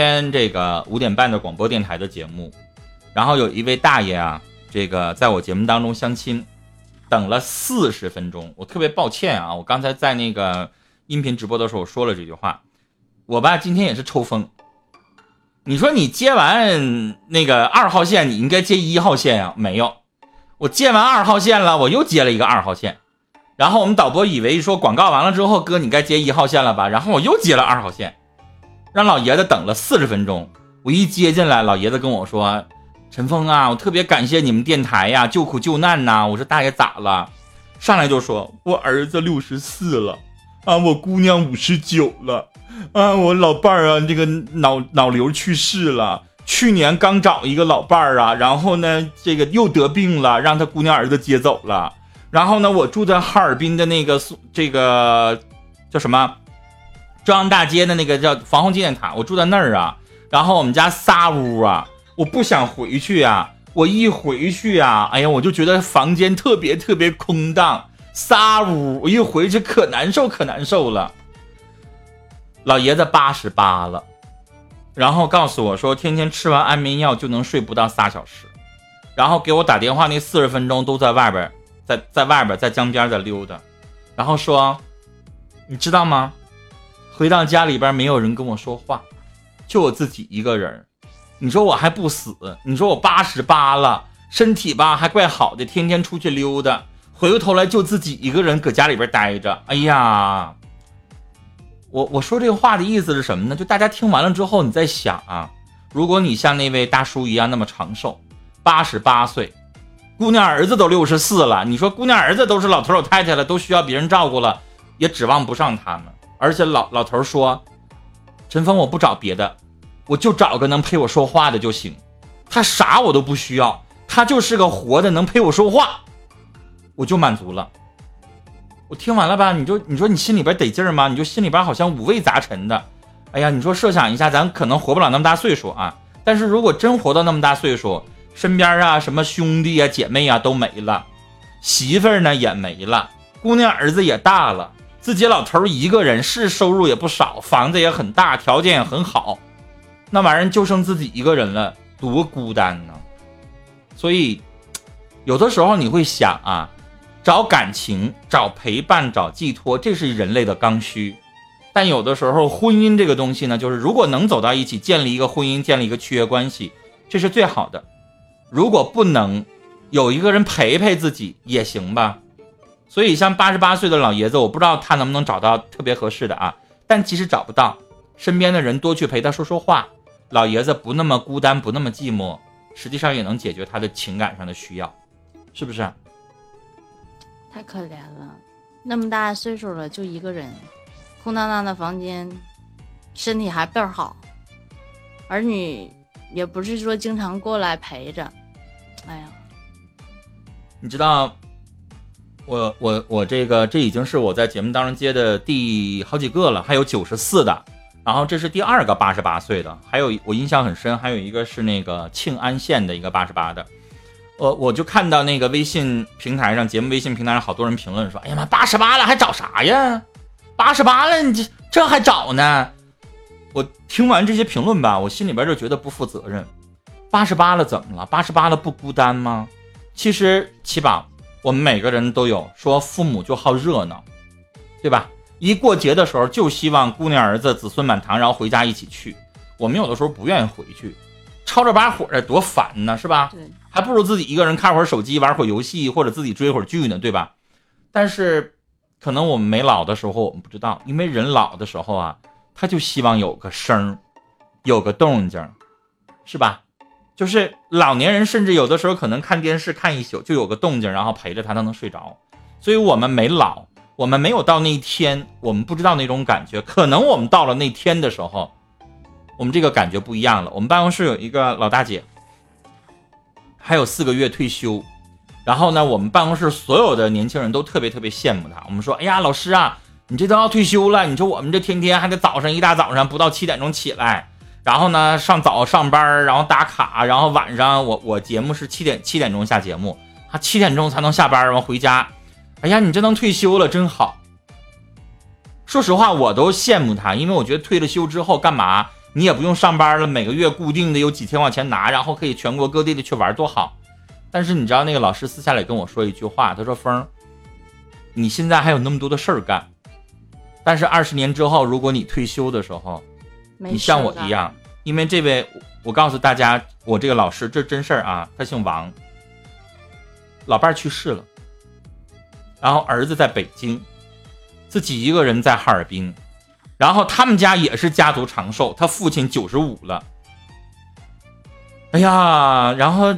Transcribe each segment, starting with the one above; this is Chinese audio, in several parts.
天这个五点半的广播电台的节目，然后有一位大爷啊，这个在我节目当中相亲，等了四十分钟，我特别抱歉啊，我刚才在那个音频直播的时候说了这句话，我吧今天也是抽风。你说你接完那个二号线，你应该接一号线呀？没有，我接完二号线了，我又接了一个二号线。然后我们导播以为说广告完了之后，哥你该接一号线了吧？然后我又接了二号线，让老爷子等了四十分钟。我一接进来，老爷子跟我说：“陈峰啊，我特别感谢你们电台呀，救苦救难呐。”我说：“大爷咋了？”上来就说：“我儿子六十四了，啊，我姑娘五十九了。”啊，我老伴儿啊，这个脑脑瘤去世了。去年刚找一个老伴儿啊，然后呢，这个又得病了，让他姑娘儿子接走了。然后呢，我住在哈尔滨的那个这个叫什么中央大街的那个叫防洪纪念塔，我住在那儿啊。然后我们家仨屋啊，我不想回去啊。我一回去啊，哎呀，我就觉得房间特别特别空荡，仨屋，我一回去可难受可难受了。老爷子八十八了，然后告诉我说，天天吃完安眠药就能睡不到仨小时，然后给我打电话那四十分钟都在外边，在在外边在江边在溜达，然后说，你知道吗？回到家里边没有人跟我说话，就我自己一个人。你说我还不死？你说我八十八了，身体吧还怪好的，天天出去溜达，回过头来就自己一个人搁家里边待着。哎呀！我我说这话的意思是什么呢？就大家听完了之后，你在想啊，如果你像那位大叔一样那么长寿，八十八岁，姑娘儿子都六十四了，你说姑娘儿子都是老头老太太了，都需要别人照顾了，也指望不上他们。而且老老头说，陈峰，我不找别的，我就找个能陪我说话的就行，他啥我都不需要，他就是个活的能陪我说话，我就满足了。我听完了吧，你就你说你心里边得劲儿吗？你就心里边好像五味杂陈的。哎呀，你说设想一下，咱可能活不了那么大岁数啊。但是如果真活到那么大岁数，身边啊什么兄弟啊姐妹啊都没了，媳妇儿呢也没了，姑娘儿子也大了，自己老头一个人是收入也不少，房子也很大，条件也很好，那玩意儿就剩自己一个人了，多孤单呢。所以，有的时候你会想啊。找感情，找陪伴，找寄托，这是人类的刚需。但有的时候，婚姻这个东西呢，就是如果能走到一起，建立一个婚姻，建立一个契约关系，这是最好的。如果不能，有一个人陪陪自己也行吧。所以，像八十八岁的老爷子，我不知道他能不能找到特别合适的啊。但即使找不到，身边的人多去陪他说说话，老爷子不那么孤单，不那么寂寞，实际上也能解决他的情感上的需要，是不是？太可怜了，那么大岁数了，就一个人，空荡荡的房间，身体还倍儿好，儿女也不是说经常过来陪着，哎呀，你知道，我我我这个这已经是我在节目当中接的第好几个了，还有九十四的，然后这是第二个八十八岁的，还有我印象很深，还有一个是那个庆安县的一个八十八的。我我就看到那个微信平台上，节目微信平台上好多人评论说：“哎呀妈，八十八了还找啥呀？八十八了，你这这还找呢？”我听完这些评论吧，我心里边就觉得不负责任。八十八了怎么了？八十八了不孤单吗？其实七宝，我们每个人都有说父母就好热闹，对吧？一过节的时候就希望姑娘儿子子孙满堂，然后回家一起去。我们有的时候不愿意回去。吵着把火的多烦呢，是吧？对，还不如自己一个人看会儿手机，玩会儿游戏，或者自己追会儿剧呢，对吧？但是，可能我们没老的时候，我们不知道，因为人老的时候啊，他就希望有个声儿，有个动静，是吧？就是老年人，甚至有的时候可能看电视看一宿，就有个动静，然后陪着他，他能睡着。所以我们没老，我们没有到那一天，我们不知道那种感觉。可能我们到了那天的时候。我们这个感觉不一样了。我们办公室有一个老大姐，还有四个月退休。然后呢，我们办公室所有的年轻人都特别特别羡慕她。我们说：“哎呀，老师啊，你这都要退休了，你说我们这天天还得早上一大早上不到七点钟起来，然后呢上早上班，然后打卡，然后晚上我我节目是七点七点钟下节目，他七点钟才能下班完回家。哎呀，你这能退休了真好。说实话，我都羡慕他，因为我觉得退了休之后干嘛？你也不用上班了，每个月固定的有几千块钱拿，然后可以全国各地的去玩，多好。但是你知道那个老师私下里跟我说一句话，他说：“峰，你现在还有那么多的事儿干，但是二十年之后，如果你退休的时候，你像，我一样，因为这位，我告诉大家，我这个老师这真事儿啊，他姓王，老伴儿去世了，然后儿子在北京，自己一个人在哈尔滨，然后他们家也是家族长寿，他父亲九十五了，哎呀，然后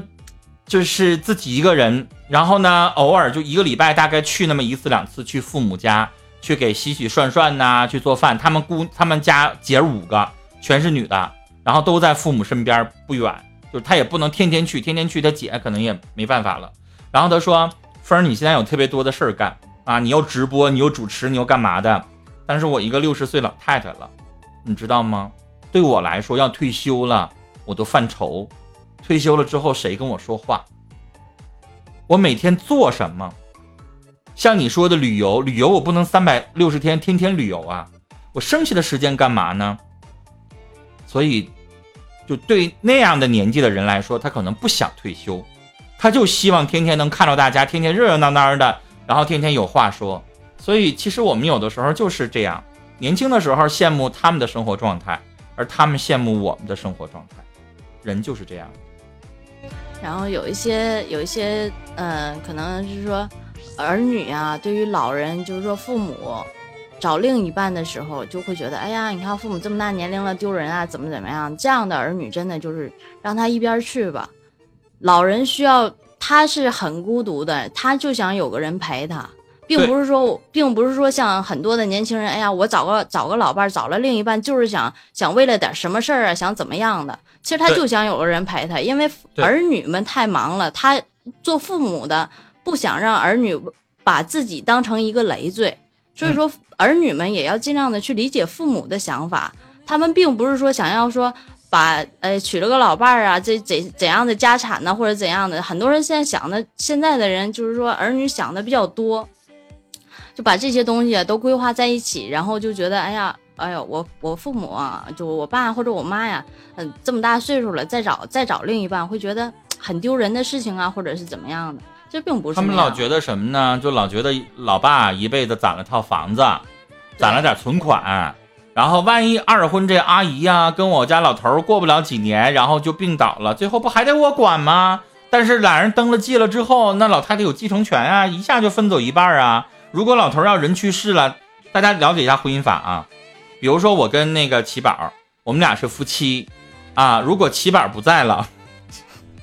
就是自己一个人，然后呢，偶尔就一个礼拜大概去那么一次两次，去父母家去给洗洗涮涮呐、去做饭。他们姑他们家姐五个全是女的，然后都在父母身边不远，就是他也不能天天去，天天去他姐可能也没办法了。然后他说：“峰儿，你现在有特别多的事儿干啊，你又直播，你又主持，你又干嘛的？但是我一个六十岁老太太了，你知道吗？对我来说，要退休了，我都犯愁。退休了之后，谁跟我说话？我每天做什么？像你说的旅游，旅游我不能三百六十天天天旅游啊，我剩下的时间干嘛呢？所以，就对那样的年纪的人来说，他可能不想退休，他就希望天天能看到大家，天天热热闹闹的，然后天天有话说。所以，其实我们有的时候就是这样，年轻的时候羡慕他们的生活状态，而他们羡慕我们的生活状态，人就是这样。然后有一些有一些，嗯、可能是说儿女啊，对于老人，就是说父母找另一半的时候，就会觉得，哎呀，你看父母这么大年龄了，丢人啊，怎么怎么样？这样的儿女真的就是让他一边去吧。老人需要，他是很孤独的，他就想有个人陪他。并不是说，并不是说像很多的年轻人，哎呀，我找个找个老伴儿，找了另一半，就是想想为了点什么事儿啊，想怎么样的。其实他就想有个人陪他，因为儿女们太忙了，他做父母的不想让儿女把自己当成一个累赘，所以说儿女们也要尽量的去理解父母的想法。他们并不是说想要说把呃娶了个老伴儿啊，这怎怎样的家产呢，或者怎样的。很多人现在想的，现在的人就是说儿女想的比较多，就把这些东西啊都规划在一起，然后就觉得哎呀。哎呦，我我父母啊，就我爸或者我妈呀，嗯，这么大岁数了，再找再找另一半，会觉得很丢人的事情啊，或者是怎么样的，这并不是他们老觉得什么呢？就老觉得老爸一辈子攒了套房子，攒了点存款，然后万一二婚这阿姨呀、跟我家老头过不了几年，然后就病倒了，最后不还得我管吗？但是俩人登了记了之后，那老太太有继承权啊，一下就分走一半啊。如果老头儿要人去世了，大家了解一下婚姻法啊。比如说我跟那个齐宝，我们俩是夫妻啊，如果齐宝不在了，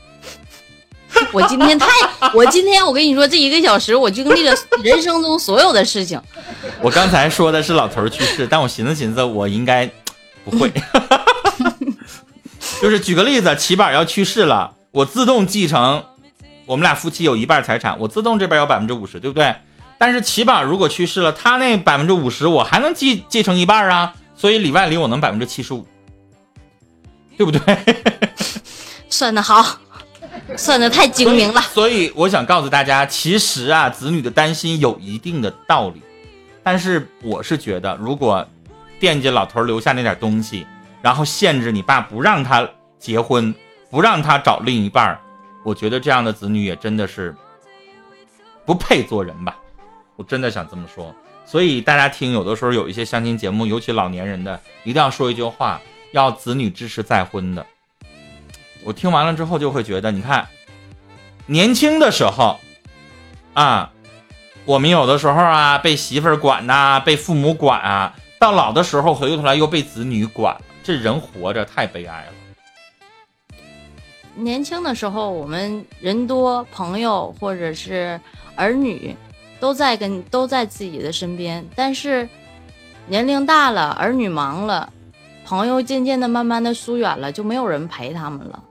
我今天太，我今天我跟你说，这一个小时我经历了人生中所有的事情。我刚才说的是老头儿去世，但我寻思寻思，我应该不会。就是举个例子，齐宝要去世了，我自动继承，我们俩夫妻有一半财产，我自动这边有百分之五十，对不对？但是起码如果去世了，他那百分之五十我还能继继承一半啊，所以里外里我能百分之七十五，对不对？算得好，算得太精明了。所以我想告诉大家，其实啊，子女的担心有一定的道理，但是我是觉得，如果惦记老头儿留下那点东西，然后限制你爸不让他结婚，不让他找另一半儿，我觉得这样的子女也真的是不配做人吧。我真的想这么说。所以大家听，有的时候有一些相亲节目，尤其老年人的，一定要说一句话：要子女支持再婚的。我听完了之后就会觉得，你看，年轻的时候，啊，我们有的时候啊被媳妇管呐、被父母管啊，到老的时候回过头来又被子女管，这人活着太悲哀了。年轻的时候，我们人多，朋友或者是儿女都在跟都在自己的身边，但是年龄大了，儿女忙了，朋友渐渐的慢慢的疏远了，就没有人陪他们了。